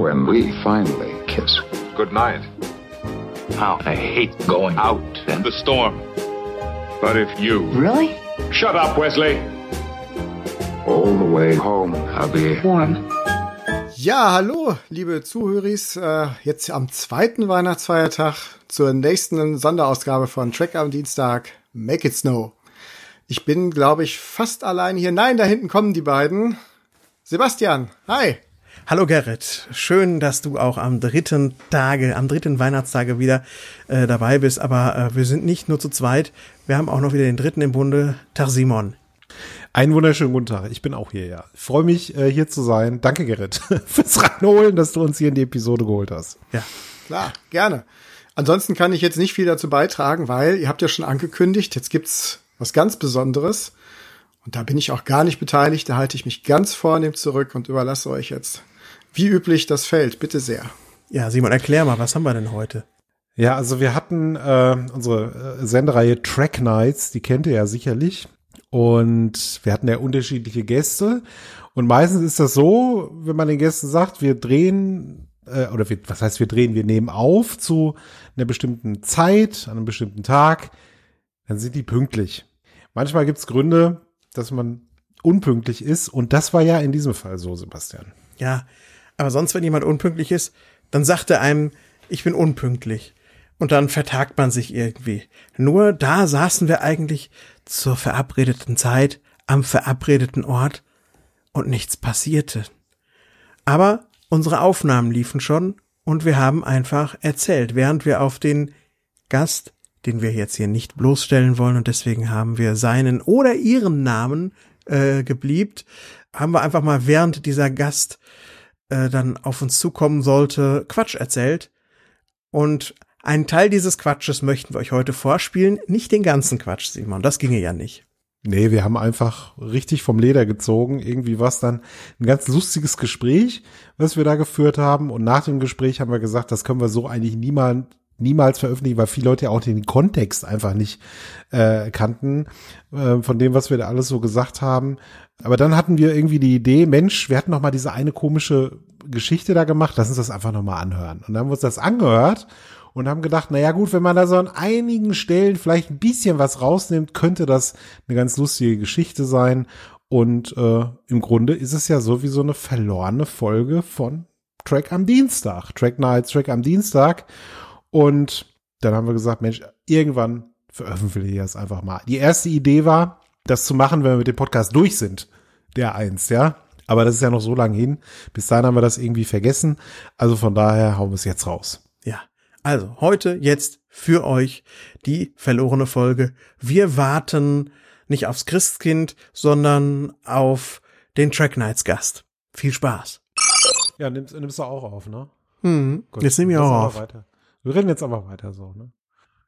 when we finally kiss. Good night. How I hate going out in the storm. But if you. Really? Shut up, Wesley! All the way home, I'll be Warm. Ja, hallo, liebe Zuhöris. Äh, jetzt am zweiten Weihnachtsfeiertag zur nächsten Sonderausgabe von Track am Dienstag. Make it snow. Ich bin, glaube ich, fast allein hier. Nein, da hinten kommen die beiden. Sebastian, hi. Hallo Gerrit, schön, dass du auch am dritten Tage, am dritten Weihnachtstage wieder äh, dabei bist. Aber äh, wir sind nicht nur zu zweit, wir haben auch noch wieder den dritten im Bunde, Tag Simon. Einen wunderschönen guten Tag. Ich bin auch hier, ja. Ich freue mich, äh, hier zu sein. Danke, Gerrit, fürs Reinholen, dass du uns hier in die Episode geholt hast. Ja, Klar, gerne. Ansonsten kann ich jetzt nicht viel dazu beitragen, weil ihr habt ja schon angekündigt, jetzt gibt's was ganz Besonderes. Und da bin ich auch gar nicht beteiligt. Da halte ich mich ganz vornehm zurück und überlasse euch jetzt, wie üblich, das Feld. Bitte sehr. ja, Simon, erklär mal, was haben wir denn heute? Ja, also wir hatten äh, unsere äh, Sendereihe Track Nights, die kennt ihr ja sicherlich. Und wir hatten ja unterschiedliche Gäste. Und meistens ist das so, wenn man den Gästen sagt, wir drehen, äh, oder wir, was heißt wir drehen, wir nehmen auf zu einer bestimmten Zeit, an einem bestimmten Tag, dann sind die pünktlich. Manchmal gibt's Gründe, dass man unpünktlich ist. Und das war ja in diesem Fall so, Sebastian. Ja, aber sonst, wenn jemand unpünktlich ist, dann sagt er einem, ich bin unpünktlich. Und dann vertagt man sich irgendwie. Nur da saßen wir eigentlich zur verabredeten Zeit am verabredeten Ort und nichts passierte. Aber unsere Aufnahmen liefen schon und wir haben einfach erzählt, während wir auf den Gast, den wir jetzt hier nicht bloßstellen wollen und deswegen haben wir seinen oder ihren Namen äh, gebliebt, haben wir einfach mal während dieser Gast äh, dann auf uns zukommen sollte, Quatsch erzählt. Und einen Teil dieses Quatsches möchten wir euch heute vorspielen. Nicht den ganzen Quatsch, Simon. Das ginge ja nicht. Nee, wir haben einfach richtig vom Leder gezogen. Irgendwie war es dann ein ganz lustiges Gespräch, was wir da geführt haben. Und nach dem Gespräch haben wir gesagt, das können wir so eigentlich niemals, niemals veröffentlichen, weil viele Leute ja auch den Kontext einfach nicht äh, kannten äh, von dem, was wir da alles so gesagt haben. Aber dann hatten wir irgendwie die Idee, Mensch, wir hatten noch mal diese eine komische Geschichte da gemacht, lass uns das einfach noch mal anhören. Und dann haben wir uns das angehört und haben gedacht, na ja gut, wenn man da so an einigen Stellen vielleicht ein bisschen was rausnimmt, könnte das eine ganz lustige Geschichte sein. Und äh, im Grunde ist es ja so wie so eine verlorene Folge von Track am Dienstag, Track Nights, Track am Dienstag. Und dann haben wir gesagt, Mensch, irgendwann veröffentliche ich das einfach mal. Die erste Idee war, das zu machen, wenn wir mit dem Podcast durch sind. Der eins, ja. Aber das ist ja noch so lang hin. Bis dahin haben wir das irgendwie vergessen. Also von daher hauen wir es jetzt raus. Ja. Also, heute, jetzt für euch die verlorene Folge. Wir warten nicht aufs Christkind, sondern auf den Track Nights Gast. Viel Spaß. Ja, nimmst, nimmst du auch auf, ne? Hm. Gut, Jetzt nehmen wir lass auch auf. Weiter. Wir reden jetzt aber weiter so, ne?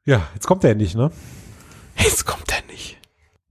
Ja, jetzt kommt er nicht, ne? Jetzt kommt er nicht.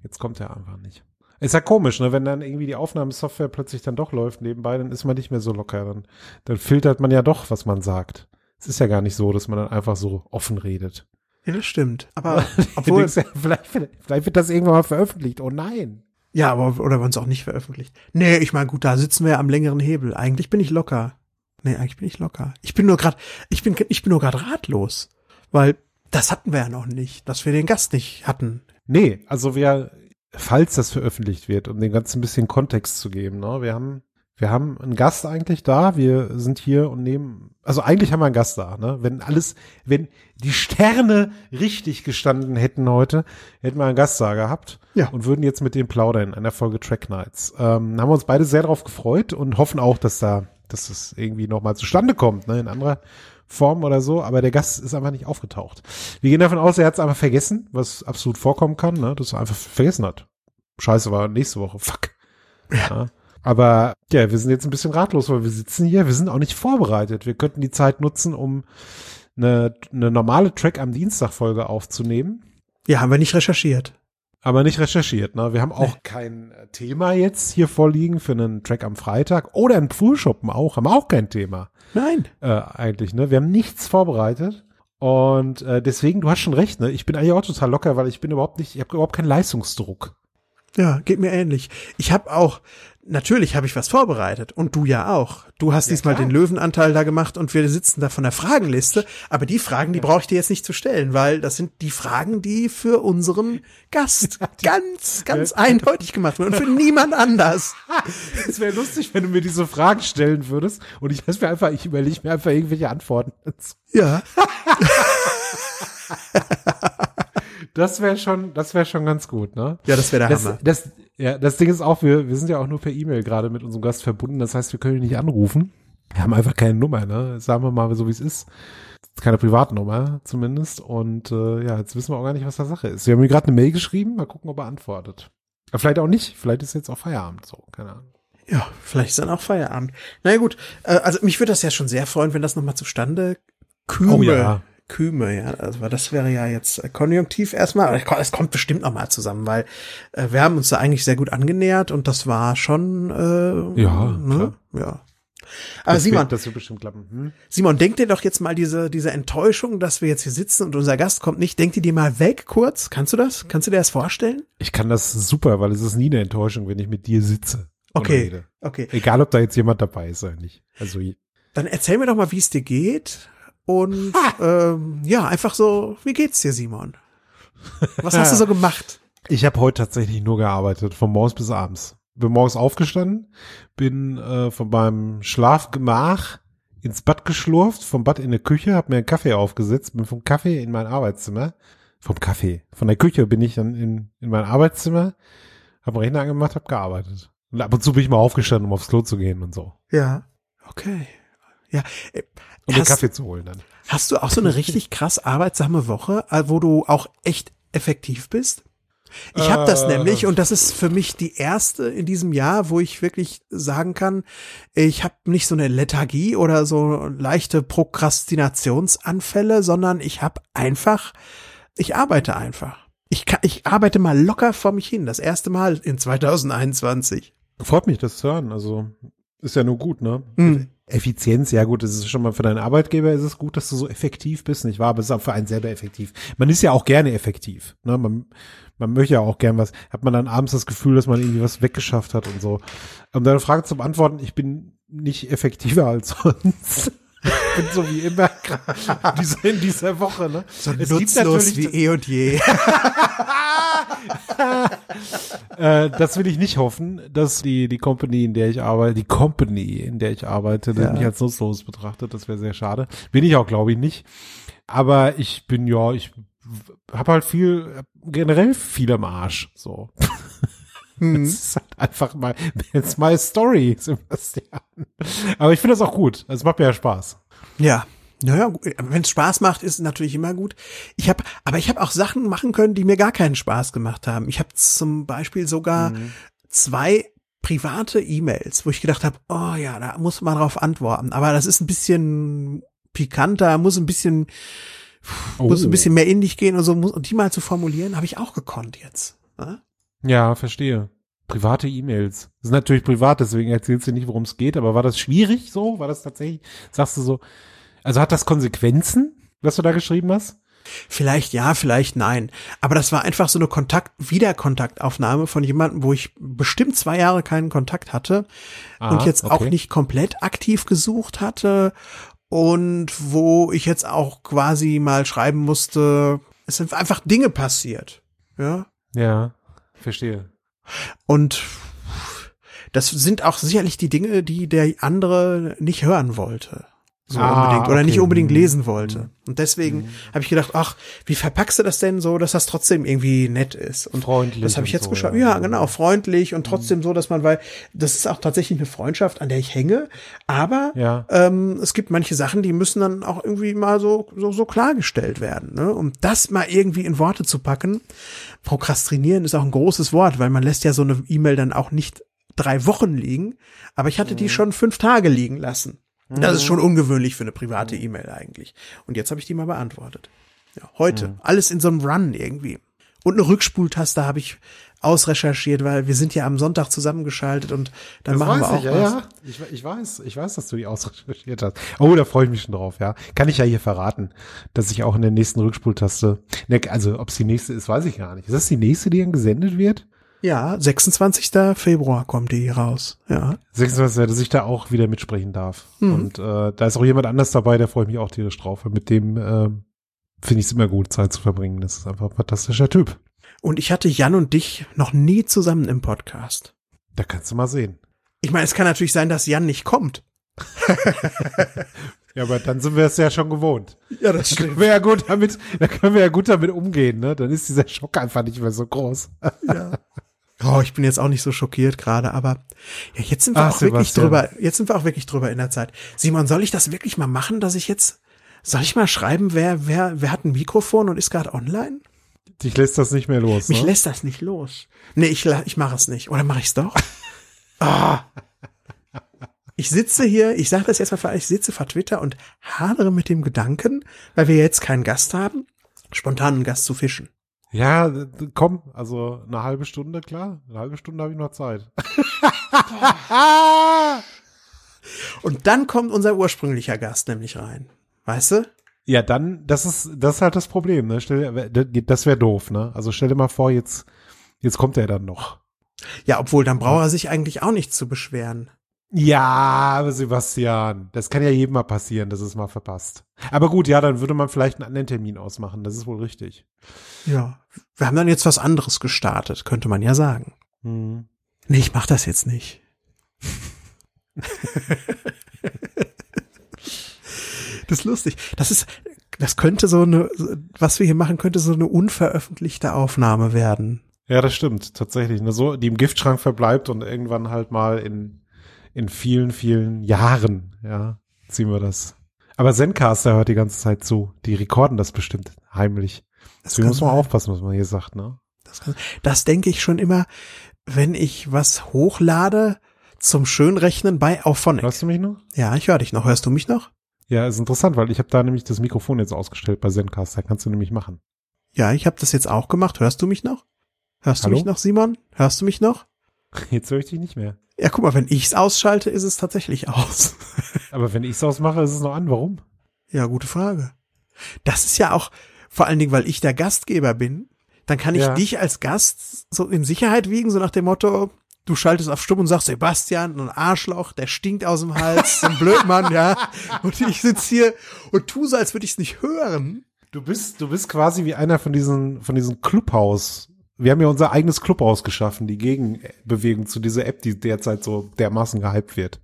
Jetzt kommt er einfach nicht. Ist ja komisch, ne? Wenn dann irgendwie die Aufnahmesoftware plötzlich dann doch läuft nebenbei, dann ist man nicht mehr so locker. Dann, dann filtert man ja doch, was man sagt. Es ist ja gar nicht so, dass man dann einfach so offen redet. Ja, das stimmt. Aber obwohl, ja, vielleicht, vielleicht wird das irgendwann mal veröffentlicht. Oh nein. ja, aber oder wir uns auch nicht veröffentlicht. Nee, ich meine, gut, da sitzen wir ja am längeren Hebel. Eigentlich bin ich locker. Nee, eigentlich bin ich locker. Ich bin nur gerade, ich bin, ich bin nur gerade ratlos, weil das hatten wir ja noch nicht, dass wir den Gast nicht hatten. Nee, also wir, falls das veröffentlicht wird, um dem Ganzen ein bisschen Kontext zu geben, ne? Wir haben, wir haben einen Gast eigentlich da, wir sind hier und nehmen, also eigentlich haben wir einen Gast da, ne? Wenn alles, wenn die Sterne richtig gestanden hätten heute, hätten wir einen Gast da gehabt Ja. und würden jetzt mit dem plaudern in einer Folge Track Nights. Ähm, haben wir uns beide sehr darauf gefreut und hoffen auch, dass da, dass das irgendwie nochmal zustande kommt, ne? In anderer Form oder so, aber der Gast ist einfach nicht aufgetaucht. Wir gehen davon aus, er hat es einfach vergessen, was absolut vorkommen kann, ne? dass er einfach vergessen hat. Scheiße, war nächste Woche. Fuck. Ja. Aber ja, wir sind jetzt ein bisschen ratlos, weil wir sitzen hier, wir sind auch nicht vorbereitet. Wir könnten die Zeit nutzen, um eine, eine normale Track am Dienstag Folge aufzunehmen, Ja, haben wir nicht recherchiert. Aber nicht recherchiert. Ne? Wir haben auch kein äh, Thema jetzt hier vorliegen für einen Track am Freitag oder einen Frühschoppen auch, haben wir auch kein Thema Nein. äh, eigentlich. Ne? Wir haben nichts vorbereitet. Und äh, deswegen, du hast schon recht, ne? Ich bin eigentlich auch total locker, weil ich bin überhaupt nicht, ich habe überhaupt keinen Leistungsdruck. Ja, geht mir ähnlich. Ich habe auch, natürlich habe ich was vorbereitet und du ja auch. Du hast diesmal den Löwenanteil da gemacht und wir sitzen da von der Fragenliste. Aber die Fragen, die brauche ich dir jetzt nicht zu stellen, weil das sind die Fragen, die für unseren Gast ganz, ganz eindeutig gemacht wurden und für niemand anders. Es wäre lustig, wenn du mir diese Fragen stellen würdest und ich lass mir einfach, ich überlege mir einfach irgendwelche Antworten. Ja. Das wäre schon, das wäre schon ganz gut, ne? Ja, das wäre der Das, Hammer. das, ja, das Ding ist auch, wir, wir sind ja auch nur per E-Mail gerade mit unserem Gast verbunden. Das heißt, wir können ihn nicht anrufen. Wir haben einfach keine Nummer, ne? Sagen wir mal so, wie es ist. Keine Privatnummer zumindest. Und äh, ja, jetzt wissen wir auch gar nicht, was da Sache ist. Wir haben ihm gerade eine Mail geschrieben. Mal gucken, ob er antwortet. Aber vielleicht auch nicht. Vielleicht ist jetzt auch Feierabend so. Keine Ahnung. Ja, vielleicht ist dann auch Feierabend. Naja gut, äh, also mich würde das ja schon sehr freuen, wenn das nochmal zustande küme. Oh ja. Küme, ja. Also das wäre ja jetzt äh, konjunktiv erstmal. Es kommt- es kommt bestimmt nochmal zusammen, weil äh, wir haben uns da eigentlich sehr gut angenähert und das war schon äh, Ja, ne? ja. Aber Das Simon, wird, das wird bestimmt klappen. Hm? Simon, denk dir doch jetzt mal diese, diese Enttäuschung, dass wir jetzt hier sitzen und unser Gast kommt nicht. Denk dir die mal weg kurz. Kannst du das? Kannst du dir das vorstellen? Ich kann das super, weil es ist nie eine Enttäuschung, wenn ich mit dir sitze. Okay. Okay. Egal, ob da jetzt jemand dabei ist oder nicht. Also Dann erzähl mir doch mal, wie es dir geht. Und ähm, ja, einfach so, wie geht's dir, Simon? Was hast du so gemacht? Ich habe heute tatsächlich nur gearbeitet, von morgens bis abends. Bin morgens aufgestanden, bin äh, von meinem Schlafgemach ins Bad geschlurft, vom Bad in die Küche, habe mir einen Kaffee aufgesetzt, bin vom Kaffee in mein Arbeitszimmer. Vom Kaffee. Von der Küche bin ich dann in, in mein Arbeitszimmer, habe einen Rechner angemacht, habe gearbeitet. Und ab und zu bin ich mal aufgestanden, um aufs Klo zu gehen und so. Ja. Okay. Ja. äh, Um den Hast, Kaffee zu holen dann. hast du auch so eine richtig krass arbeitsame Woche, äh, wo du auch echt effektiv bist? Ich habe das Äh. nämlich und das ist für mich die erste in diesem Jahr, wo ich wirklich sagen kann, ich habe nicht so eine Lethargie oder so leichte Prokrastinationsanfälle, sondern ich habe einfach, ich arbeite einfach. Ich, kann, ich arbeite mal locker vor mich hin, das erste Mal in 2021. Freut mich, das zu hören. Also ist ja nur gut, ne? Hm. Effizienz, ja gut, das ist schon mal für deinen Arbeitgeber ist es gut, dass du so effektiv bist, nicht wahr? Aber es ist auch für einen selber effektiv. Man ist ja auch gerne effektiv, ne? Man, man möchte ja auch gern was. Hat man dann abends das Gefühl, dass man irgendwie was weggeschafft hat und so. Um deine Frage zu beantworten, ich bin nicht effektiver als sonst. Ich bin so wie immer in dieser, in dieser Woche, ne? So Es gibt nutzlos natürlich- wie eh und je. äh, das will ich nicht hoffen, dass die, die Company, in der ich arbeite, die Company, in der ich arbeite, Ja. mich als nutzlos betrachtet. Das wäre sehr schade. Bin ich auch, glaube ich, nicht. Aber ich bin, ja, ich habe halt viel, generell viel am Arsch. So. Hm. Das ist halt einfach mal, it's my story, Sebastian. Aber ich finde das auch gut. Es macht mir ja Spaß. Ja. Naja, wenn es Spaß macht, ist es natürlich immer gut. Ich habe, aber ich habe auch Sachen machen können, die mir gar keinen Spaß gemacht haben. Ich habe zum Beispiel sogar zwei private E-Mails, wo ich gedacht habe, oh ja, da muss man drauf antworten. Aber das ist ein bisschen pikanter, muss ein bisschen, muss ein bisschen mehr in dich gehen und so. Muss, und die mal zu formulieren, habe ich auch gekonnt jetzt. ne? Ja, verstehe. Private E-Mails. Das ist natürlich privat, deswegen erzählst du nicht, worum es geht, aber war das schwierig so? War das tatsächlich, sagst du so, also hat das Konsequenzen, was du da geschrieben hast? Vielleicht ja, vielleicht nein. Aber das war einfach so eine Kontakt, Wiederkontaktaufnahme von jemandem, wo ich bestimmt zwei Jahre keinen Kontakt hatte und Ah, jetzt auch okay. nicht komplett aktiv gesucht hatte und wo ich jetzt auch quasi mal schreiben musste, es sind einfach Dinge passiert. Ja. Ja, verstehe. Und das sind auch sicherlich die Dinge, die der andere nicht hören wollte. So Ah, unbedingt. Oder nicht okay. unbedingt Mhm. lesen wollte. Und deswegen habe ich gedacht, ach, wie verpackst du das denn so, dass das trotzdem irgendwie nett ist? Und Freundlich das habe ich jetzt so, geschafft. ja. Ja, genau, freundlich und trotzdem so, dass man, weil das ist auch tatsächlich eine Freundschaft, an der ich hänge. Aber Ja. ähm, es gibt manche Sachen, die müssen dann auch irgendwie mal so, so, so klargestellt werden. Ne? Um das mal irgendwie in Worte zu packen. Prokrastinieren ist auch ein großes Wort, weil man lässt ja so eine E-Mail dann auch nicht drei Wochen liegen. Aber ich hatte die schon fünf Tage liegen lassen. Das ist schon ungewöhnlich für eine private E-Mail eigentlich. Und jetzt habe ich die mal beantwortet. Ja, heute. Alles in so einem Run irgendwie. Und eine Rückspultaste habe ich ausrecherchiert, weil wir sind ja am Sonntag zusammengeschaltet und dann machen wir auch ja, was. ja. Ich, ich weiß, ich weiß, dass du die ausrecherchiert hast. Oh, da freue ich mich schon drauf, ja. Kann ich ja hier verraten, dass ich auch in der nächsten Rückspultaste, ne, also ob es die nächste ist, weiß ich gar nicht. Ist das die nächste, die dann gesendet wird? Ja, 26. Februar kommt die raus. Ja. 26, dass ich da auch wieder mitsprechen darf. Und äh, da ist auch jemand anders dabei, da freue ich mich auch tierisch drauf. Und mit dem äh, finde ich es immer gut, Zeit zu verbringen. Das ist einfach ein fantastischer Typ. Und ich hatte Jan und dich noch nie zusammen im Podcast. Da kannst du mal sehen. Ich meine, es kann natürlich sein, dass Jan nicht kommt. Ja, aber dann sind wir es ja schon gewohnt. Ja, das Da können wir ja gut damit, da können wir ja gut damit umgehen, ne? Dann ist dieser Schock einfach nicht mehr so groß. Oh, ich bin jetzt auch nicht so schockiert gerade, aber ja, jetzt sind wir Ach, auch wirklich Sebastian. drüber, jetzt sind wir auch wirklich drüber in der Zeit. Simon, soll ich das wirklich mal machen, dass ich jetzt, soll ich mal schreiben, wer, wer, wer hat ein Mikrofon und ist gerade online? Dich lässt das nicht mehr los, Mich ne? lässt das nicht los. Nee, ich, ich mache es nicht. Oder mache ich es doch? ah. Ich sitze hier, ich sage das jetzt mal, für- ich sitze vor Twitter und hadere mit dem Gedanken, weil wir jetzt keinen Gast haben, spontan einen Gast zu fischen. Ja, komm, also eine halbe Stunde, klar. Eine halbe Stunde habe ich noch Zeit. Und dann kommt unser ursprünglicher Gast nämlich rein. Weißt du? Ja, dann, das ist, das ist halt das Problem, ne? Stell, dir- das wäre doof, ne? Also stell dir mal vor, jetzt, jetzt kommt er dann noch. Ja, obwohl, dann braucht er sich eigentlich auch nicht zu beschweren. Ja, aber Sebastian, das kann ja jedem mal passieren, dass es mal verpasst. Aber gut, ja, dann würde man vielleicht einen anderen Termin ausmachen, das ist wohl richtig. Ja. Wir haben dann jetzt was anderes gestartet, könnte man ja sagen. Hm. Nee, ich mach das jetzt nicht. das ist lustig. Das ist, das könnte so eine, was wir hier machen, könnte so eine unveröffentlichte Aufnahme werden. Ja, das stimmt, tatsächlich. Ne? So, die im Giftschrank verbleibt und irgendwann halt mal in, in vielen, vielen Jahren, ja, ziehen wir das. Aber Zencaster hört die ganze Zeit zu. Die rekorden das bestimmt heimlich. Deswegen kann muss man sein. aufpassen, was man hier sagt, ne? Das, kann, das denke ich schon immer, wenn ich was hochlade zum Schönrechnen bei Auphonic. Hörst du mich noch? Ja, ich höre dich noch. Hörst du mich noch? Ja, ist interessant, weil ich habe da nämlich das Mikrofon jetzt ausgestellt bei Zencaster. Kannst du nämlich machen. Ja, ich habe das jetzt auch gemacht. Hörst du mich noch? Hörst Hallo? du mich noch, Simon? Hörst du mich noch? Jetzt höre ich dich nicht mehr. Ja, guck mal, wenn ich's ausschalte, ist es tatsächlich aus. Aber wenn ich es ausmache, ist es noch an. Warum? ja, gute Frage. Das ist ja auch, vor allen Dingen, weil ich der Gastgeber bin, dann kann ich Ja. dich als Gast so in Sicherheit wiegen, so nach dem Motto, du schaltest auf Stumm und sagst, Sebastian, ein Arschloch, der stinkt aus dem Hals, so ein Blödmann, ja. Und ich sitz hier und tu so, als würde ich es nicht hören. Du bist, du bist quasi wie einer von diesen, von diesen Clubhaus. Wir haben ja unser eigenes Clubhaus geschaffen, die Gegenbewegung zu dieser App, die derzeit so dermaßen gehypt wird.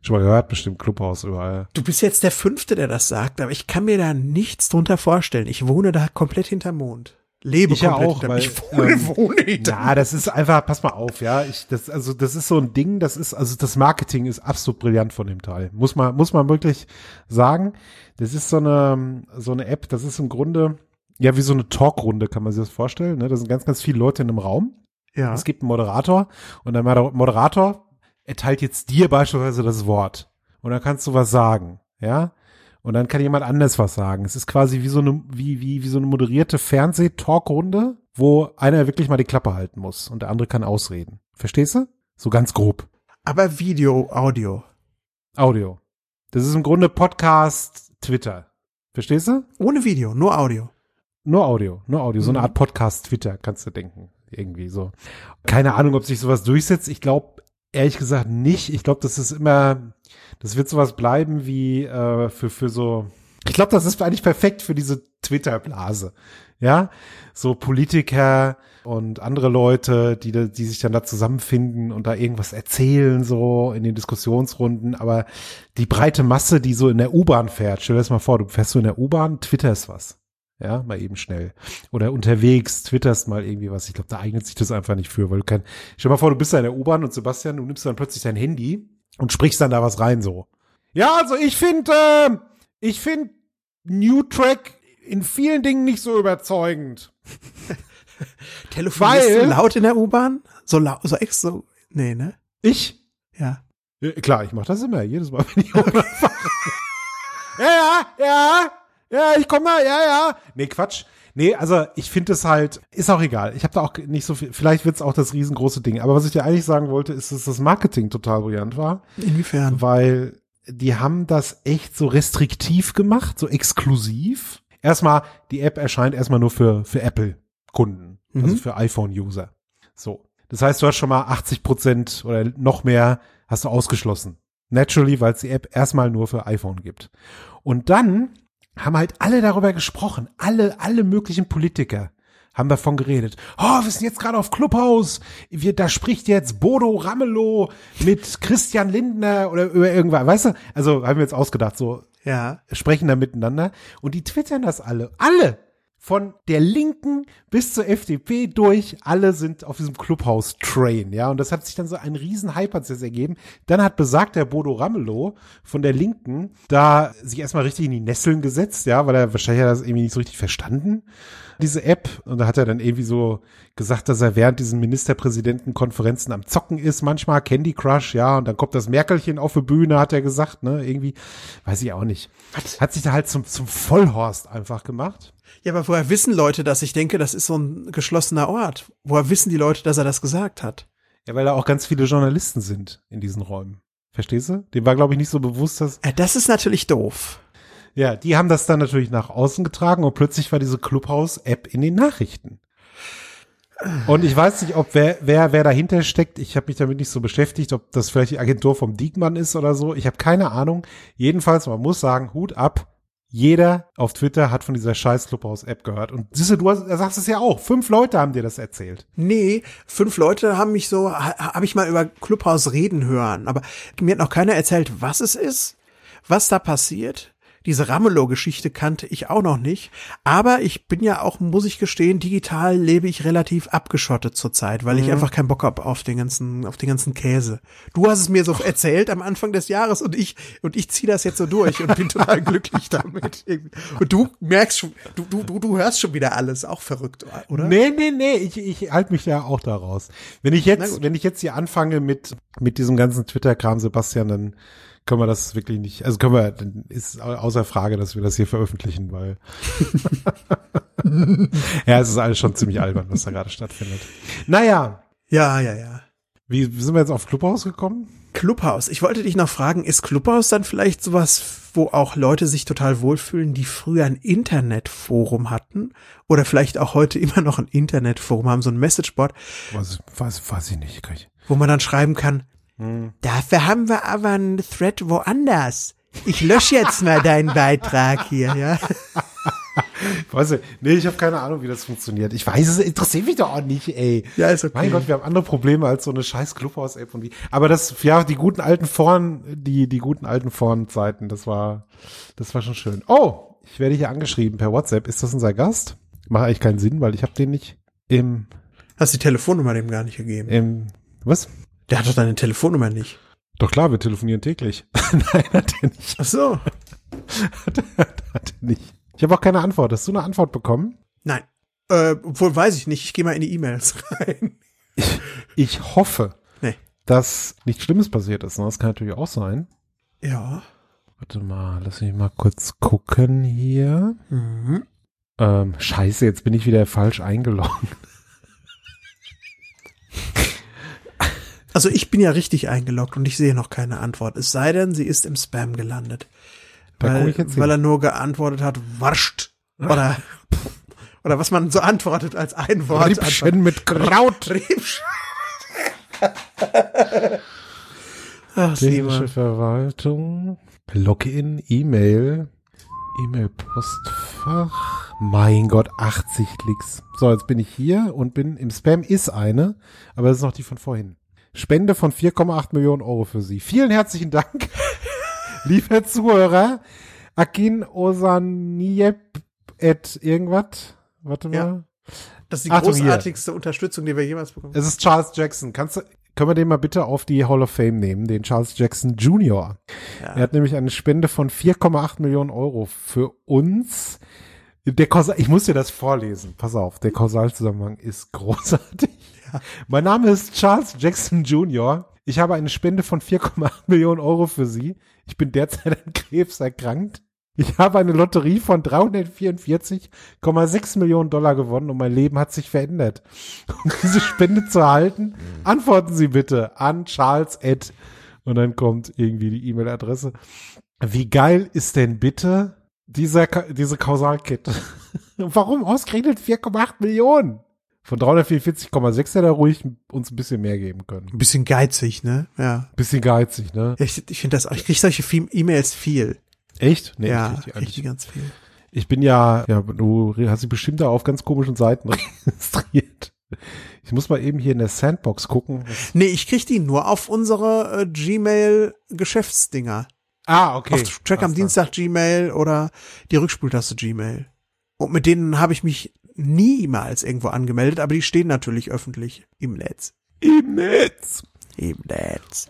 Schon mal gehört, bestimmt Clubhaus überall. Du bist jetzt der Fünfte, der das sagt, aber ich kann mir da nichts drunter vorstellen. Ich wohne da komplett hinterm Mond. Lebe Ich ja komplett auch, hinterm weil, Ich wohne, ähm, wohne hinterm Ja, das ist einfach, pass mal auf, ja. Ich, das, also, das ist so ein Ding, das ist, also das Marketing ist absolut brillant von dem Teil. Muss man, muss man wirklich sagen. Das ist so eine, so eine App, das ist im Grunde, ja, wie so eine Talkrunde, kann man sich das vorstellen. Ne? Da sind ganz, ganz viele Leute in einem Raum. Ja. Es gibt einen Moderator und der Moder- Moderator erteilt jetzt dir beispielsweise das Wort. Und dann kannst du was sagen, ja? Und dann kann jemand anders was sagen. Es ist quasi wie so eine, wie, wie, wie so eine moderierte Fernseh-Talkrunde, wo einer wirklich mal die Klappe halten muss und der andere kann ausreden. Verstehst du? So ganz grob. Aber Video, Audio. Audio. Das ist im Grunde Podcast, Twitter. Verstehst du? Ohne Video, nur Audio. Nur Audio, nur Audio. So eine Mhm. Art Podcast, Twitter, kannst du denken. Irgendwie so. Keine Ahnung, ob sich sowas durchsetzt. Ich glaube, ehrlich gesagt nicht. Ich glaube, das ist immer, das wird sowas bleiben wie äh, für, für so. Ich glaube, das ist eigentlich perfekt für diese Twitter-Blase. Ja, so Politiker und andere Leute, die, die sich dann da zusammenfinden und da irgendwas erzählen, so in den Diskussionsrunden. Aber die breite Masse, die so in der U-Bahn fährt, stell dir das mal vor, du fährst so in der U-Bahn, twitterst was. Ja, mal eben schnell. Oder unterwegs, twitterst mal irgendwie was. Ich glaube, da eignet sich das einfach nicht für, weil du kein, stell dir mal vor, du bist da in der U-Bahn und Sebastian, du nimmst dann plötzlich dein Handy und sprichst dann da was rein, so. Ja, also ich finde, äh, ich finde New Track in vielen Dingen nicht so überzeugend. Telefonierst Weil- du laut in der U-Bahn? So laut, so extra, so, nee, ne? Ich? Ja. Ja, klar, ich mache das immer, jedes Mal, wenn ich U-Bahn fahre. ja, ja, ja, ja, ich komme ja, ja. Nee, Quatsch. Nee, also ich finde es halt, ist auch egal. Ich habe da auch nicht so viel, vielleicht wird's auch das riesengroße Ding. Aber was ich dir eigentlich sagen wollte, ist, dass das Marketing total brillant war, Inwiefern? weil die haben das echt so restriktiv gemacht, so exklusiv. Erstmal, die App erscheint erstmal nur für, für Apple-Kunden, also Mhm. für iPhone-User. So. Das heißt, du hast schon mal 80 Prozent oder noch mehr hast du ausgeschlossen. Naturally, weil es die App erstmal nur für iPhone gibt. Und dann haben halt alle darüber gesprochen. Alle, alle möglichen Politiker haben davon geredet. Oh, wir sind jetzt gerade auf Clubhouse. Wir, da spricht jetzt Bodo Ramelow mit Christian Lindner oder über irgendwas. Weißt du? Also haben wir jetzt ausgedacht, so Ja. sprechen da miteinander. Und die twittern das alle. Alle! Von der Linken bis zur FDP durch, alle sind auf diesem Clubhouse-Train, ja. Und das hat sich dann so ein riesen Hype hat ergeben. Dann hat besagt der Bodo Ramelow von der Linken da sich erstmal richtig in die Nesseln gesetzt, ja, weil er wahrscheinlich hat das irgendwie nicht so richtig verstanden, diese App. Und da hat er dann irgendwie so gesagt, dass er während diesen Ministerpräsidentenkonferenzen am Zocken ist, manchmal Candy Crush, ja. Und dann kommt das Merkelchen auf die Bühne, hat er gesagt, ne, irgendwie, weiß ich auch nicht. Hat sich da halt zum, zum Vollhorst einfach gemacht. Ja, aber woher wissen Leute das? Ich denke, das ist so ein geschlossener Ort. Woher wissen die Leute, dass er das gesagt hat? Ja, weil da auch ganz viele Journalisten sind in diesen Räumen. Verstehst du? Dem war, glaube ich, nicht so bewusst, dass. Ja, das ist natürlich doof. Ja, die haben das dann natürlich nach außen getragen und plötzlich war diese Clubhouse-App in den Nachrichten. Und ich weiß nicht, ob wer, wer, wer dahinter steckt. Ich habe mich damit nicht so beschäftigt, ob das vielleicht die Agentur vom Diekmann ist oder so. Ich habe keine Ahnung. Jedenfalls, man muss sagen, Hut ab. Jeder auf Twitter hat von dieser scheiß Clubhouse-App gehört. Und siehst du, du sagst es ja auch. Fünf Leute haben dir das erzählt. Nee, fünf Leute haben mich so, ha- habe ich mal über Clubhouse reden hören, aber mir hat noch keiner erzählt, was es ist, was da passiert. Diese Ramelow-Geschichte kannte ich auch noch nicht, aber ich bin ja auch, muss ich gestehen, digital lebe ich relativ abgeschottet zurzeit, weil ich einfach keinen Bock hab auf den ganzen, auf den ganzen Käse. Du hast es mir so erzählt am Anfang des Jahres und ich und ich ziehe das jetzt so durch und bin total glücklich damit. Und du merkst schon, du du du du hörst schon wieder alles, auch verrückt, oder? Nee, nee, nee, ich, ich halte mich ja auch da raus. Wenn ich jetzt, wenn ich jetzt hier anfange mit, mit diesem ganzen Twitter-Kram, Sebastian, dann können wir das wirklich nicht, also können wir, dann ist au- außer Frage, dass wir das hier veröffentlichen, weil ja, es ist alles schon ziemlich albern, was da gerade stattfindet. Naja, Ja, ja, ja. wie sind wir jetzt auf Clubhaus gekommen? Clubhouse. Ich wollte dich noch fragen, ist Clubhouse dann vielleicht sowas, wo auch Leute sich total wohlfühlen, die früher ein Internetforum hatten oder vielleicht auch heute immer noch ein Internetforum haben, so ein Messageboard, Was, was, weiß ich nicht, wo man dann schreiben kann, dafür haben wir aber einen Thread woanders. Ich lösche jetzt mal deinen Beitrag hier, ja. Weiß ich, nee, ich habe keine Ahnung, wie das funktioniert. Ich weiß es, interessiert mich doch auch nicht, ey. Ja, ist okay. Mein Gott, wir haben andere Probleme als so eine scheiß Clubhouse-App und wie. Aber das, ja, die guten alten Foren, die, die guten alten Foren-Zeiten, das war, das war schon schön. Oh, ich werde hier angeschrieben per WhatsApp. Ist das unser Gast? Macht eigentlich keinen Sinn, weil ich habe den nicht im, Hast die Telefonnummer dem gar nicht gegeben? im, was? Der hat doch deine Telefonnummer nicht. Doch klar, wir telefonieren täglich. Nein, hat er nicht. Ach so. Hat er, hat er nicht. Ich habe auch keine Antwort. Hast du eine Antwort bekommen? Nein. Äh, obwohl weiß ich nicht. Ich gehe mal in die E-Mails rein. Ich hoffe, Nee. dass nichts Schlimmes passiert ist. ne? Das kann natürlich auch sein. Ja. Warte mal, lass mich mal kurz gucken hier. Mhm. Ähm, scheiße, jetzt bin ich wieder falsch eingeloggt. Also ich bin ja richtig eingeloggt und ich sehe noch keine Antwort. Es sei denn, sie ist im Spam gelandet. Weil, weil er nur geantwortet hat, warscht. Oder, oder was man so antwortet als ein Wort. Riebchen mit Kraut. Riebchen. Ach, Simon. Verwaltung. Login, E-Mail. E-Mail-Postfach. Mein Gott, 80 Klicks. So, jetzt bin ich hier und bin im Spam ist eine, aber das ist noch die von vorhin. Spende von 4,8 Millionen Euro für Sie. Vielen herzlichen Dank, lieber Zuhörer. Akin Osaniep et irgendwas. Warte mal. Ja. Das ist die Achtung, hier. großartigste Unterstützung, die wir jemals bekommen haben. Es ist Charles Jackson. Kannst du, können wir den mal bitte auf die Hall of Fame nehmen, den Charles Jackson Jr. Er hat nämlich eine Spende von 4,8 Millionen Euro für uns. Der Kausal, ich muss dir das vorlesen. Pass auf, der Kausalzusammenhang ist großartig. Mein Name ist Charles Jackson Jr. Ich habe eine Spende von 4,8 Millionen Euro für Sie. Ich bin derzeit an Krebs erkrankt. Ich habe eine Lotterie von 344,6 Millionen Dollar gewonnen und mein Leben hat sich verändert. Um diese Spende zu erhalten, antworten Sie bitte an Charles Ed. Und dann kommt irgendwie die E-Mail-Adresse. Wie geil ist denn bitte dieser, diese Kausalkette? Warum ausgerechnet 4,8 Millionen? Von 344,6 hätte er ruhig uns ein bisschen mehr geben können. Ein bisschen geizig, ne? Ja. Bisschen geizig, ne? Ich, ich finde das, ich kriege solche E-Mails viel. Echt? Nee, ja, ich, krieg die ganz viel. ich bin ja, ja, du hast dich bestimmt da auf ganz komischen Seiten registriert. Ich muss mal eben hier in der Sandbox gucken. Nee, ich krieg die nur auf unsere äh, Gmail-Geschäftsdinger. Ah, okay. Auf Track am Ach, Dienstag Gmail oder die Rückspultaste Gmail. Und mit denen habe ich mich niemals irgendwo angemeldet, aber die stehen natürlich öffentlich im Netz. Im Netz. Im Netz.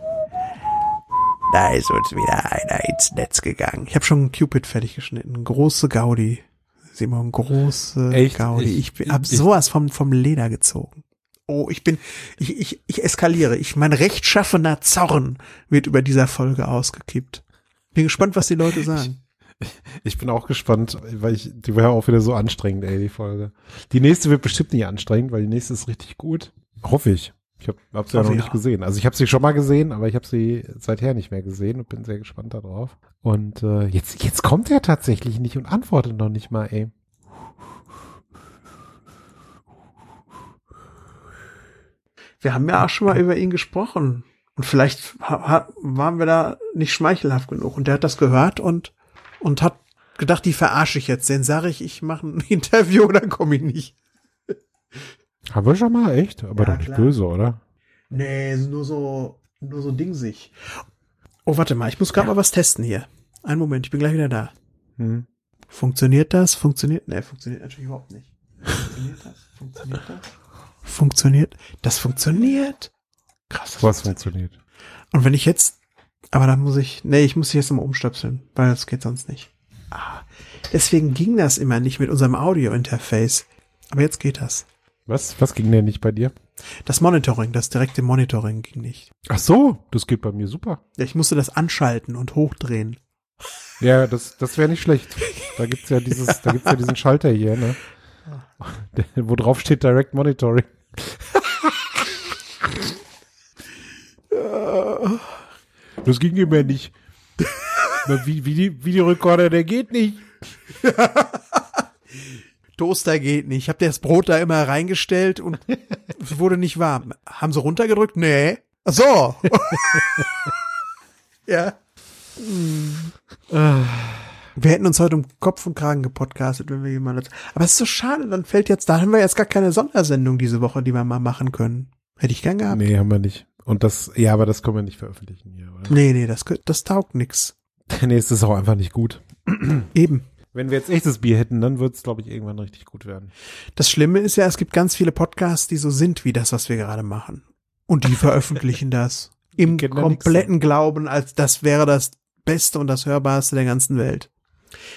Da ist uns wieder einer ins Netz gegangen. Ich habe schon Cupid fertig geschnitten. Große Gaudi. Simon, große Echt? Gaudi. Ich- Ich, bin, hab sowas vom, vom Leder gezogen. Oh, ich bin, ich, ich, ich eskaliere. Ich, mein rechtschaffener Zorn wird über dieser Folge ausgekippt. Bin gespannt, was die Leute sagen. Ich bin auch gespannt, weil ich, die war ja auch wieder so anstrengend, ey, die Folge. Die nächste wird bestimmt nicht anstrengend, weil die nächste ist richtig gut. Hoffe ich. Ich habe hab sie ja noch ich nicht gesehen. Also ich habe sie schon mal gesehen, aber ich habe sie seither nicht mehr gesehen und bin sehr gespannt darauf. Und äh, jetzt, jetzt kommt er tatsächlich nicht und antwortet noch nicht mal, ey. Wir haben ja auch schon mal über ihn gesprochen. Und vielleicht waren wir da nicht schmeichelhaft genug. Und der hat das gehört und, und hat gedacht, die verarsche ich jetzt. Den sage ich, ich mache ein Interview, dann komme ich nicht. Haben wir schon mal, echt? Aber Ja, doch nicht klar. böse, oder? Nee, nur so, nur so dingsig. Oh, warte mal, ich muss gerade mal was testen hier. Einen Moment, ich bin gleich wieder da. Hm. Funktioniert das? Funktioniert? Nee, funktioniert natürlich überhaupt nicht. Funktioniert das? Funktioniert das? Funktioniert? Das funktioniert. Krass. das Was funktioniert? Und wenn ich jetzt, aber dann muss ich, nee, ich muss jetzt nochmal umstöpseln, weil das geht sonst nicht. Ah, deswegen ging das immer nicht mit unserem Audio-Interface. Aber jetzt geht das. Was, was ging denn nicht bei dir? Das Monitoring, das direkte Monitoring ging nicht. Ach so, das geht bei mir super. Ja, ich musste das anschalten und hochdrehen. Ja, das, das wäre nicht schlecht. Da gibt's ja dieses, da gibt's ja diesen Schalter hier, ne? Wo drauf steht Direct Monitoring. Das ging immer nicht. Na, Wie, wie die Videorekorder, der geht nicht. Toaster geht nicht. Ich habe das Brot da immer reingestellt und es wurde nicht warm. Haben sie runtergedrückt? Nee. Ach so. ja. Wir hätten uns heute um Kopf und Kragen gepodcastet, wenn wir jemanden. Aber es ist so schade, dann fällt jetzt, da haben wir jetzt gar keine Sondersendung diese Woche, die wir mal machen können. Hätte ich gern gehabt. Nee, haben wir nicht. Und das, ja, aber das können wir nicht veröffentlichen hier, oder? nee, das, kö- das taugt nix. Nee, es ist auch einfach nicht gut. Eben. Wenn wir jetzt echtes Bier hätten, dann wird's, glaube ich, irgendwann richtig gut werden. Das Schlimme ist ja, es gibt ganz viele Podcasts, die so sind wie das, was wir gerade machen. Und die veröffentlichen das im kompletten Glauben, als das wäre das Beste und das Hörbarste der ganzen Welt.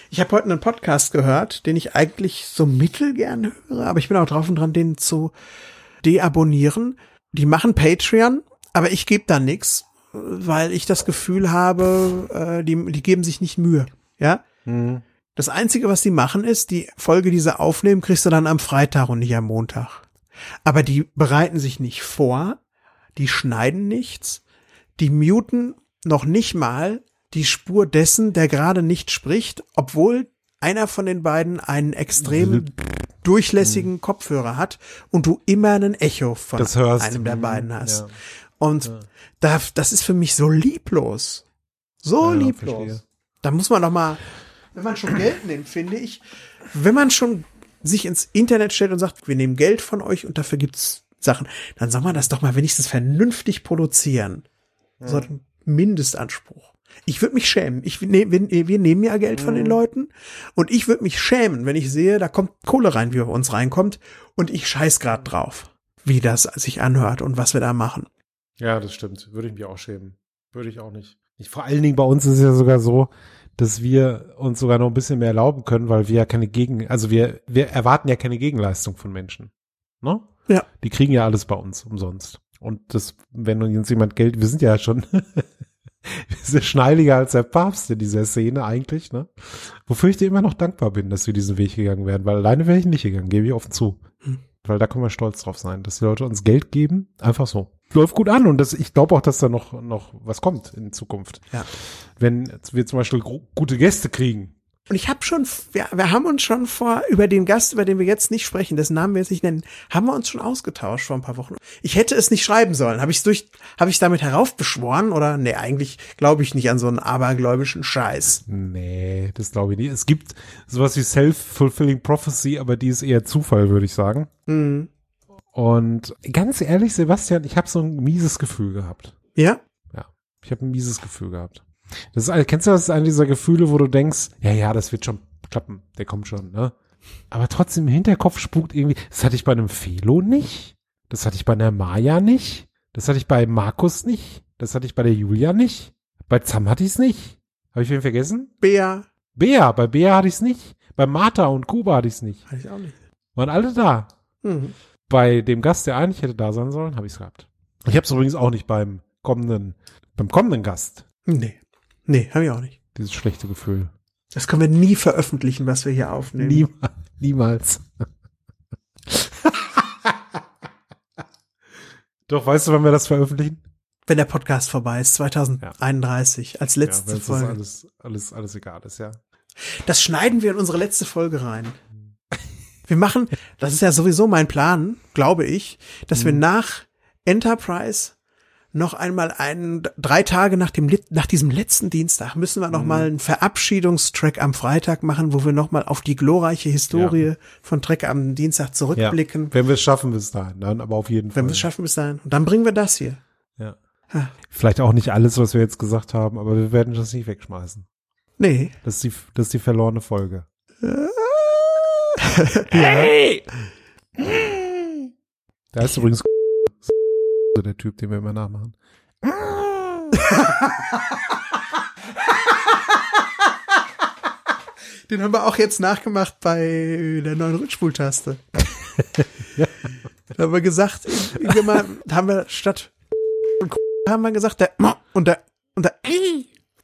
Ich habe heute einen Podcast gehört, den ich eigentlich so mittelgern höre, aber ich bin auch drauf und dran, den zu deabonnieren. Die machen Patreon, aber ich gebe da nix, weil ich das Gefühl habe, äh, die, die geben sich nicht Mühe. Ja? Das Einzige, was die machen, ist, die Folge, die sie aufnehmen, kriegst du dann am Freitag und nicht am Montag. Aber die bereiten sich nicht vor, die schneiden nichts, die muten noch nicht mal die Spur dessen, der gerade nicht spricht, obwohl einer von den beiden einen extrem durchlässigen Kopfhörer hat und du immer ein Echo von einem der Mhm, beiden hast. ja. Und da, das ist für mich so lieblos. So Ja, lieblos. verstehe. Da muss man doch mal, wenn man schon Geld nimmt, finde ich, wenn man schon sich ins Internet stellt und sagt, wir nehmen Geld von euch und dafür gibt's Sachen, dann soll man das doch mal wenigstens vernünftig produzieren. So ein Mindestanspruch. Ich würde mich schämen. Ich, ne, wir, wir nehmen ja Geld von den Leuten und ich würde mich schämen, wenn ich sehe, da kommt Kohle rein, wie bei uns reinkommt und ich scheiß grad drauf, wie das sich anhört und was wir da machen. Ja, das stimmt. Würde ich mich auch schämen. Würde ich auch nicht. Ich, vor allen Dingen bei uns ist es ja sogar so, dass wir uns sogar noch ein bisschen mehr erlauben können, weil wir ja keine Gegen, also wir, wir erwarten ja keine Gegenleistung von Menschen. Ne? Ja. Die kriegen ja alles bei uns umsonst. Und das, wenn uns jemand Geld, wir sind ja schon, wir sind schneidiger als der Papst in dieser Szene eigentlich, ne? Wofür ich dir immer noch dankbar bin, dass wir diesen Weg gegangen wären, weil alleine wäre ich nicht gegangen, gebe ich offen zu. Weil da können wir stolz drauf sein, dass die Leute uns Geld geben, einfach so. Läuft gut an und das, ich glaube auch, dass da noch, noch was kommt in Zukunft. Ja. Wenn wir zum Beispiel gute Gäste kriegen, Und ich habe schon, wir, wir haben uns schon vor, über den Gast, über den wir jetzt nicht sprechen, dessen Namen wir jetzt nicht nennen, haben wir uns schon ausgetauscht vor ein paar Wochen. Ich hätte es nicht schreiben sollen. Habe ich durch, habe ich damit heraufbeschworen oder? Nee, eigentlich glaube ich nicht an so einen abergläubischen Scheiß. Nee, das glaube ich nicht. Es gibt sowas wie Self-Fulfilling Prophecy, aber die ist eher Zufall, würde ich sagen. Mhm. Und ganz ehrlich, Sebastian, ich habe so ein mieses Gefühl gehabt. Ja? Ich habe ein mieses Gefühl gehabt. Das ist, kennst du das? Das ist eine dieser Gefühle, wo du denkst, ja, ja, das wird schon klappen, der kommt schon, ne? Aber trotzdem im Hinterkopf spukt irgendwie, das hatte ich bei einem Felo nicht, das hatte ich bei einer Maya nicht, das hatte ich bei Markus nicht, das hatte ich bei der Julia nicht, bei Zam hatte ich es nicht. Habe ich wen vergessen? Bea. Bea, bei Bea hatte ich es nicht, bei Martha und Kuba hatte ich es nicht. Hatte ich auch nicht. Waren alle da. Mhm. Bei dem Gast, der eigentlich hätte da sein sollen, habe ich es gehabt. Ich habe es übrigens auch nicht beim kommenden, beim kommenden Gast, Nee. Nee, habe ich auch nicht. dieses schlechte Gefühl. Das können wir nie veröffentlichen, was wir hier aufnehmen. Niemals. Niemals. Doch, weißt du, wann wir das veröffentlichen? Wenn der Podcast vorbei ist, 2031, als letzte ja, Folge. alles, alles, alles egal ist, ja. Das schneiden wir in unsere letzte Folge rein. Wir machen, das ist ja sowieso mein Plan, glaube ich, dass wir nach Enterprise noch einmal einen, drei Tage nach dem, nach diesem letzten Dienstag müssen wir noch mal einen Verabschiedungstrack am Freitag machen, wo wir noch mal auf die glorreiche Historie von Trek am Dienstag zurückblicken, Wenn wir es schaffen bis dahin, dann aber auf jeden Fall. wenn wir es schaffen bis dahin. Und dann bringen wir das hier. Ja. Ha. Vielleicht auch nicht alles, was wir jetzt gesagt haben, aber wir werden das nicht wegschmeißen. Nee. Das ist die, das ist die verlorene Folge. Hey! Da ist übrigens so der Typ, den wir immer nachmachen. Den haben wir auch jetzt nachgemacht bei der neuen Rückspultaste. Da haben wir gesagt, da haben wir statt haben wir gesagt, der und der und der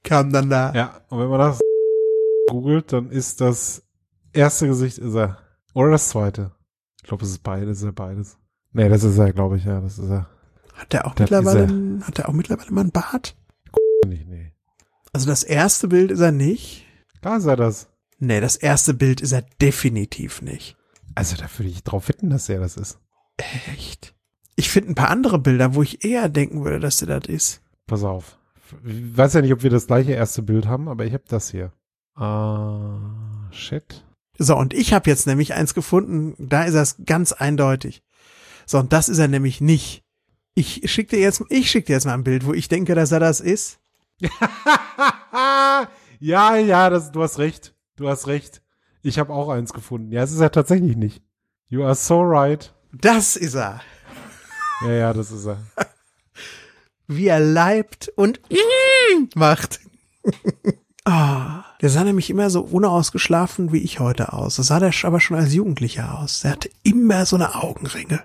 kam dann da. Ja, und wenn man das googelt, dann ist das erste Gesicht ist er. Oder das zweite. Ich glaube, es ist beides, ist er beides. Nee, das ist er, glaube ich, ja, das ist er. Hat der auch Das mittlerweile, hat der auch mittlerweile mal einen Bart? Nicht, nee. Also das erste Bild ist er nicht. Da ist er das. Nee, das erste Bild ist er definitiv nicht. Also da würde ich drauf wetten, dass er das ist. Echt? Ich finde ein paar andere Bilder, wo ich eher denken würde, dass der das ist. Pass auf. Ich weiß ja nicht, ob wir das gleiche erste Bild haben, aber ich habe das hier. Ah, shit. So, und ich habe jetzt nämlich eins gefunden, da ist er es ganz eindeutig. So, und das ist er nämlich nicht. Ich schick dir jetzt, ich schick dir jetzt mal ein Bild, wo ich denke, dass er das ist. ja, ja, das, du hast recht. Du hast recht. Ich habe auch eins gefunden. Ja, es ist er tatsächlich nicht. You are so right. Das ist er. Ja, ja, das ist er. Wie er leibt und macht. Ah, der sah nämlich immer so unausgeschlafen wie ich heute aus. Das sah der aber schon als Jugendlicher aus. Er hatte immer so eine Augenringe.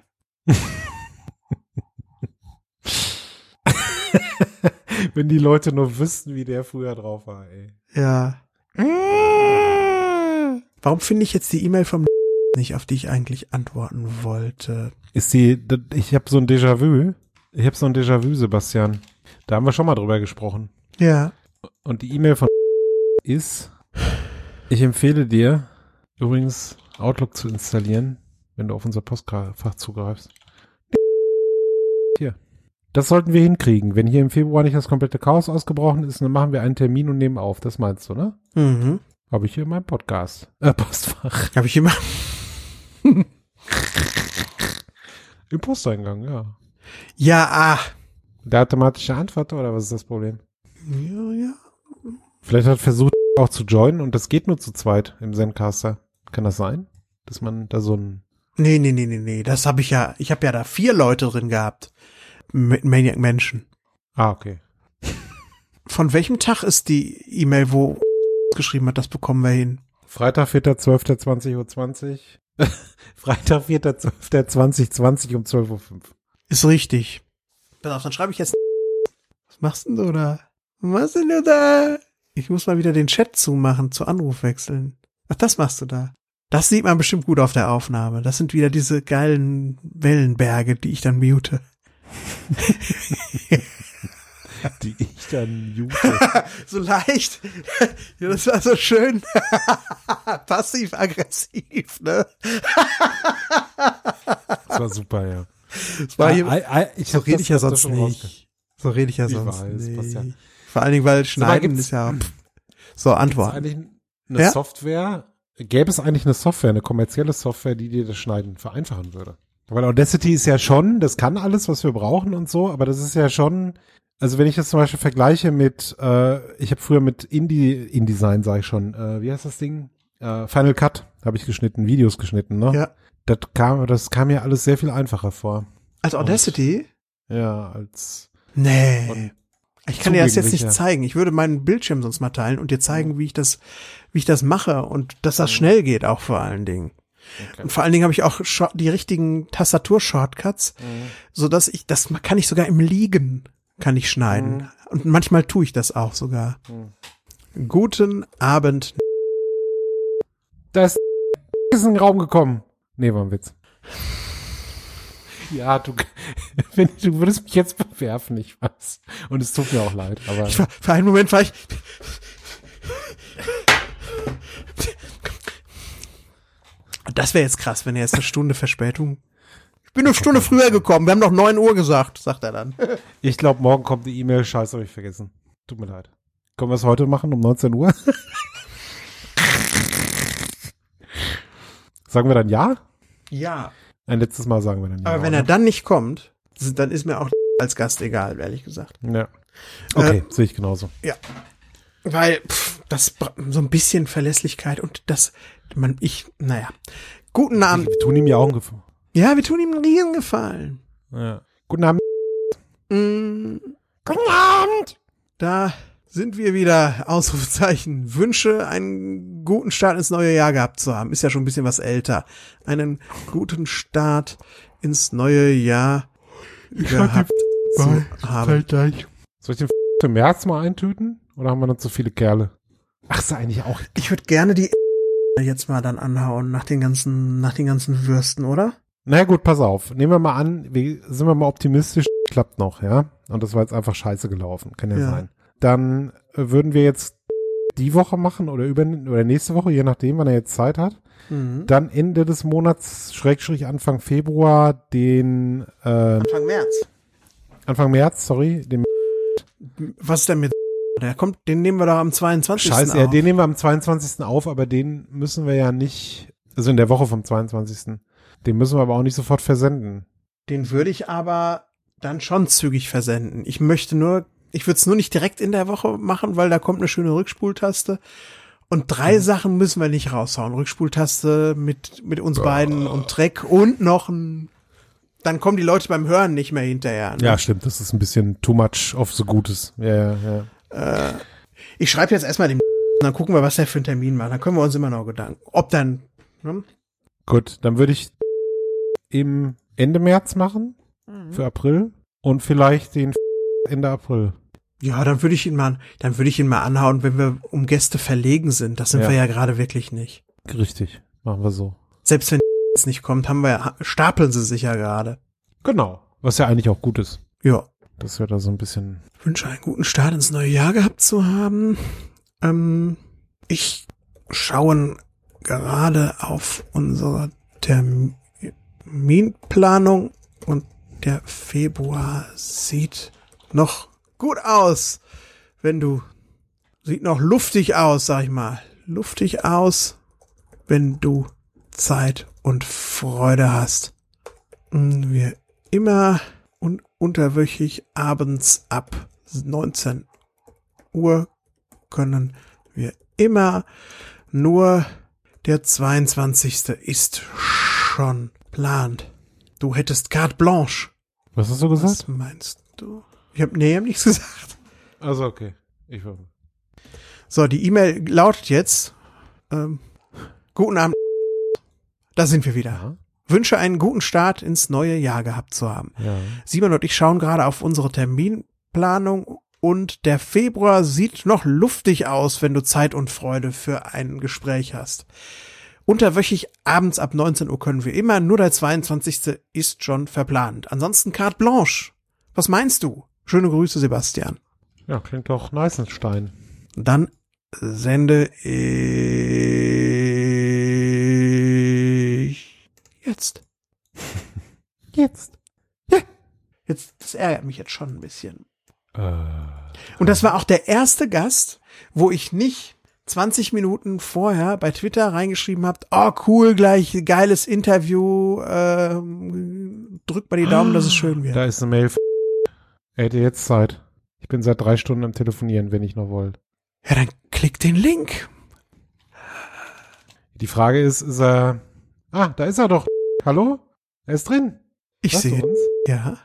Wenn die Leute nur wüssten, wie der früher drauf war, ey. Ja. Warum finde ich jetzt die E-Mail vom nicht, auf die ich eigentlich antworten wollte? Ist die, ich habe so ein Déjà-vu. Ich habe so ein Déjà-vu, Sebastian. Da haben wir schon mal drüber gesprochen. Ja. Und die E-Mail von ist, ich empfehle dir übrigens Outlook zu installieren, wenn du auf unser Postfach zugreifst. Das sollten wir hinkriegen. Wenn hier im Februar nicht das komplette Chaos ausgebrochen ist, dann machen wir einen Termin und nehmen auf. Das meinst du, ne? Mhm. Habe ich hier in meinem Podcast. Äh, Postfach. Habe ich immer. Im Posteingang, ja. Ja, ah. Der automatische Antwort oder was ist das Problem? Ja, ja. Vielleicht hat versucht auch zu joinen und das geht nur zu zweit im Zencaster. Kann das sein? Dass man da so ein Nee, nee, nee, nee, nee. Das habe ich ja. Ich habe ja da vier Leute drin gehabt. Maniac Menschen. Ah, okay. Von welchem Tag ist die E-Mail, wo geschrieben hat, das bekommen wir hin? Freitag, 4.12.20.20 Uhr. 20. Freitag, 4.12.2020 um 12.05 Uhr. Ist richtig. Pass auf, dann schreibe ich jetzt. Was machst denn du da? Was denn du da? Ich muss mal wieder den Chat zumachen, zu Anruf wechseln. Ach, das machst du da. Das sieht man bestimmt gut auf der Aufnahme. Das sind wieder diese geilen Wellenberge, die ich dann mute. die ich dann jute. so leicht. ja, das war so schön. Passiv-aggressiv, ne? Das war super, ja. Das war hier, Ah, ah, ich so rede ich ja sonst nicht. So rede ich ja Ich sonst weiß, nicht. ja. Vor allen Dingen, weil Schneiden ist ja, pff. so, Antwort. eigentlich eine Ja? Software, gäbe es eigentlich eine Software, eine kommerzielle Software, die dir das Schneiden vereinfachen würde? Weil Audacity ist ja schon, das kann alles, was wir brauchen und so, aber das ist ja schon, also wenn ich das zum Beispiel vergleiche mit, äh, ich habe früher mit Indie, InDesign sage ich schon, äh, wie heißt das Ding? Äh, Final Cut habe ich geschnitten, Videos geschnitten, ne? Ja. Das kam, das kam mir alles sehr viel einfacher vor. Als Audacity? Ja, als Nee. und Ich kann dir das jetzt nicht zeigen. Ich würde meinen Bildschirm sonst mal teilen und dir zeigen, wie ich das, wie ich das mache und dass das schnell geht auch vor allen Dingen. Und vor allen Dingen habe ich auch die richtigen Tastatur-Shortcuts, so dass ich, das kann ich sogar im Liegen, kann ich schneiden. Und manchmal tue ich das auch sogar. Guten Abend. Da ist in den Raum gekommen. Nee, war ein Witz. Ja, du, wenn, du würdest mich jetzt bewerfen, ich weiß. Und es tut mir auch leid, aber Ich war, für einen Moment war ich. Das wäre jetzt krass, wenn er jetzt eine Stunde Verspätung. Ich bin eine Stunde früher gekommen. Wir haben doch 9 Uhr gesagt, sagt er dann. ich glaube, morgen kommt die E-Mail, scheiße, habe ich vergessen. Tut mir leid. Können wir es heute machen um 19 Uhr? sagen wir dann ja? Ja. Ein letztes Mal sagen wir dann ja. Aber wenn er dann nicht kommt, dann ist mir auch als Gast egal, ehrlich gesagt. Ja. Okay, sehe ich genauso. Ja. Weil pff, das so ein bisschen Verlässlichkeit und das man ich naja. Guten Abend. Wir tun ihm ja auch einen Gefallen. Ja, wir tun ihm einen Riesengefallen. Ja. Guten Abend. Mm. Guten Abend. Da sind wir wieder. Ausrufezeichen. Wünsche einen guten Start ins neue Jahr gehabt zu haben. Ist ja schon ein bisschen was älter. Einen guten Start ins neue Jahr gehabt zu haben. Soll ich den im März mal eintüten? Oder haben wir noch zu viele Kerle? Ach, ist eigentlich auch Ich würde gerne die jetzt mal dann anhauen nach den ganzen, nach den ganzen Würsten, oder? Na gut, pass auf. Nehmen wir mal an, wir, sind wir mal optimistisch, klappt noch, ja? Und das war jetzt einfach scheiße gelaufen, kann ja, Ja. sein. Dann äh, würden wir jetzt die Woche machen oder über oder nächste Woche, je nachdem, wann er jetzt Zeit hat. Mhm. Dann Ende des Monats, Schrägstrich Anfang Februar, den äh, Anfang März. Anfang März, sorry, den Was ist denn mit der kommt, den nehmen wir doch am 22. Scheiße, ja, auf. den nehmen wir am 22. auf, aber den müssen wir ja nicht, also in der Woche vom 22. Den müssen wir aber auch nicht sofort versenden. Den würde ich aber dann schon zügig versenden. Ich möchte nur, ich würde es nur nicht direkt in der Woche machen, weil da kommt eine schöne Rückspultaste. Und drei Mhm. Sachen müssen wir nicht raushauen. Rückspultaste mit, mit uns beiden und Dreck und noch ein, dann kommen die Leute beim Hören nicht mehr hinterher. ne? Ja, stimmt, das ist ein bisschen too much of the Gutes. Ja, ja, ja. Ich schreibe jetzt erstmal dem, dann gucken wir, was der für einen Termin macht. Dann können wir uns immer noch Gedanken. Ob dann, ne? Gut, dann würde ich im Ende März machen für April und vielleicht den Ende April. Ja, dann würde ich ihn mal, dann würde ich ihn mal anhauen, wenn wir um Gäste verlegen sind. Das sind Ja. wir ja gerade wirklich nicht. Richtig, machen wir so. Selbst wenn jetzt nicht kommt, haben wir, stapeln sie sich ja gerade. Genau, was ja eigentlich auch gut ist. Ja. Dass wir da so ein bisschen Ich wünsche einen guten Start ins neue Jahr gehabt zu haben. Ähm, ich schaue gerade auf unsere Terminplanung und der Februar sieht noch gut aus. Wenn du, sieht noch luftig aus, sag ich mal. Luftig aus, wenn du Zeit und Freude hast. Wir immer unterwöchig abends ab 19 Uhr können wir immer nur der 22. ist schon plant. Du hättest carte blanche. Was hast du gesagt? Was meinst du? Ich hab, nee, ich hab nichts gesagt. Also okay. Ich war. So, die E-Mail lautet jetzt, ähm, guten Abend. Da sind wir wieder. Ja. Wünsche einen guten Start ins neue Jahr gehabt zu haben. Ja. Simon und ich schauen gerade auf unsere Terminplanung und der Februar sieht noch luftig aus, wenn du Zeit und Freude für ein Gespräch hast. Unterwöchig abends ab 19 Uhr können wir immer, nur der 22. ist schon verplant. Ansonsten carte blanche. Was meinst du? Schöne Grüße, Sebastian. Ja, klingt doch Neißenstein. Dann sende ich jetzt. Jetzt. Ja. Jetzt, das ärgert mich jetzt schon ein bisschen. Äh, Und das war auch der erste Gast, wo ich nicht 20 Minuten vorher bei Twitter reingeschrieben habt, oh cool, gleich geiles Interview, ähm, drückt mal die Daumen, dass es schön wird. da ist eine Mail. Er hätte jetzt Zeit. Ich bin seit drei Stunden am Telefonieren, wenn ich noch wollt. Ja, dann klick den Link. Die Frage ist, ist er. Ah, da ist er doch. Hallo? Er ist drin. Ich sehe. uns? Ja.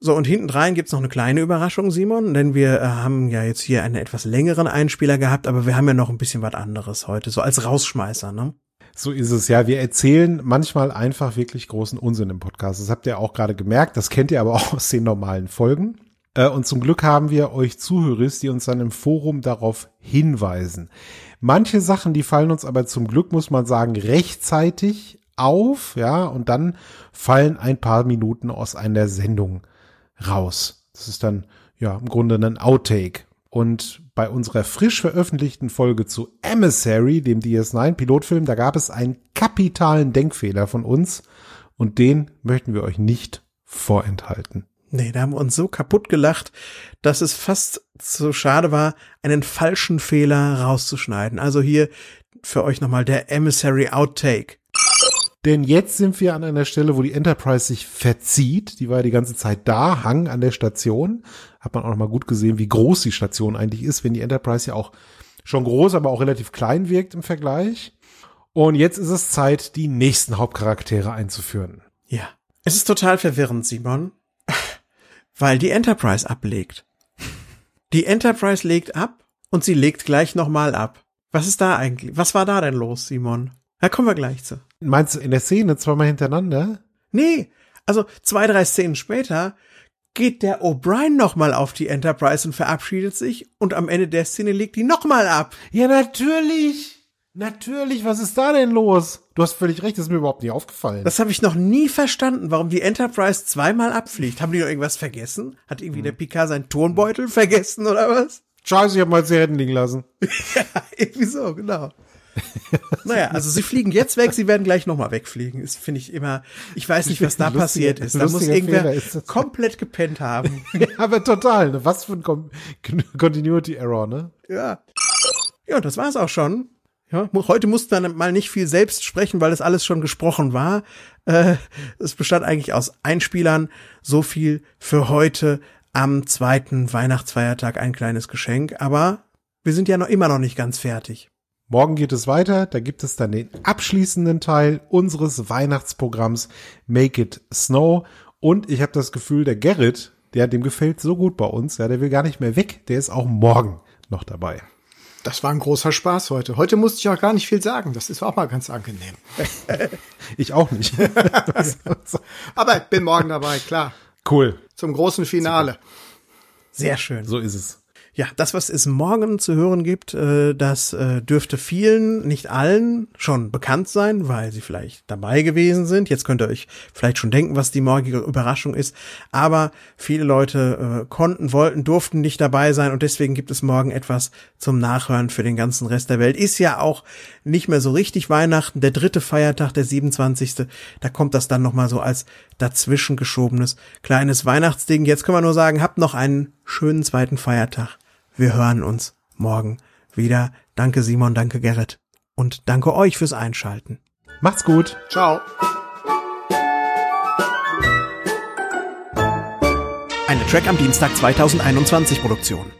So, und hinten rein gibt's noch eine kleine Überraschung, Simon, denn wir äh, haben ja jetzt hier einen etwas längeren Einspieler gehabt, aber wir haben ja noch ein bisschen was anderes heute, so als Rausschmeißer, ne? So ist es ja. Wir erzählen manchmal einfach wirklich großen Unsinn im Podcast. Das habt ihr auch gerade gemerkt. Das kennt ihr aber auch aus den normalen Folgen. Äh, Und zum Glück haben wir euch Zuhörer, die uns dann im Forum darauf hinweisen. Manche Sachen, die fallen uns aber zum Glück, muss man sagen, rechtzeitig auf, ja, und dann fallen ein paar Minuten aus einer Sendung raus. Das ist dann, ja, im Grunde ein Outtake. Und bei unserer frisch veröffentlichten Folge zu Emissary, dem DS9-Pilotfilm, da gab es einen kapitalen Denkfehler von uns und den möchten wir euch nicht vorenthalten. Nee, da haben wir uns so kaputt gelacht, dass es fast so schade war, einen falschen Fehler rauszuschneiden. Also hier für euch nochmal der Emissary Outtake. Denn jetzt sind wir an einer Stelle, wo die Enterprise sich verzieht. Die war ja die ganze Zeit da, hang an der Station. Hat man auch noch mal gut gesehen, wie groß die Station eigentlich ist, wenn die Enterprise ja auch schon groß, aber auch relativ klein wirkt im Vergleich. Und jetzt ist es Zeit, die nächsten Hauptcharaktere einzuführen. Ja. Es ist total verwirrend, Simon, weil die Enterprise ablegt. Die Enterprise legt ab und sie legt gleich nochmal ab. Was ist da eigentlich? Was war da denn los, Simon? Da kommen wir gleich zu. Meinst du in der Szene zweimal hintereinander? Nee, also zwei, drei Szenen später geht der O'Brien nochmal auf die Enterprise und verabschiedet sich und am Ende der Szene legt die nochmal ab. Ja, natürlich. Natürlich, was ist da denn los? Du hast völlig recht, das ist mir überhaupt nicht aufgefallen. Das habe ich noch nie verstanden, warum die Enterprise zweimal abfliegt. Haben die noch irgendwas vergessen? Hat irgendwie der Picard seinen Turnbeutel vergessen oder was? Scheiße, ich hab mal sie hätten liegen lassen. Ja, irgendwie so, genau. naja, also sie fliegen jetzt weg, sie werden gleich nochmal wegfliegen. Das finde ich immer, ich weiß nicht, was da Lustiger- passiert ist. Da muss irgendwer ist komplett gepennt haben. Ja, aber total. Ne? Was für ein Con Continuity Error, ne? Ja. Ja, und das war's auch schon. Ja, heute musste dann mal nicht viel selbst sprechen, weil das alles schon gesprochen war. Äh, es bestand eigentlich aus Einspielern. So viel für heute am zweiten Weihnachtsfeiertag ein kleines Geschenk. Aber wir sind ja noch immer noch nicht ganz fertig. Morgen geht es weiter. Da gibt es dann den abschließenden Teil unseres Weihnachtsprogramms Make It Snow. Und ich habe das Gefühl, der Gerrit, der dem gefällt so gut bei uns, ja, der will gar nicht mehr weg. Der ist auch morgen noch dabei. Das war ein großer Spaß heute. Heute musste ich auch gar nicht viel sagen. Das ist auch mal ganz angenehm. Ich auch nicht. Aber ich bin morgen dabei, klar. cool. Zum großen Finale. Sehr schön. So ist es. Ja, das, was es morgen zu hören gibt, äh, das äh, dürfte vielen, nicht allen, schon bekannt sein, weil sie vielleicht dabei gewesen sind. Jetzt könnt ihr euch vielleicht schon denken, was die morgige Überraschung ist. Aber viele Leute äh, konnten, wollten, durften nicht dabei sein und deswegen gibt es morgen etwas zum Nachhören für den ganzen Rest der Welt. Ist ja auch nicht mehr so richtig Weihnachten, der dritte Feiertag, der 27. Da kommt das dann nochmal so als dazwischen geschobenes kleines Weihnachtsding. Jetzt können wir nur sagen, habt noch einen schönen zweiten Feiertag. Wir hören uns morgen wieder. Danke Simon, danke Gerrit und danke euch fürs Einschalten. Macht's gut. Ciao. Eine Track am Dienstag 2021 Produktion.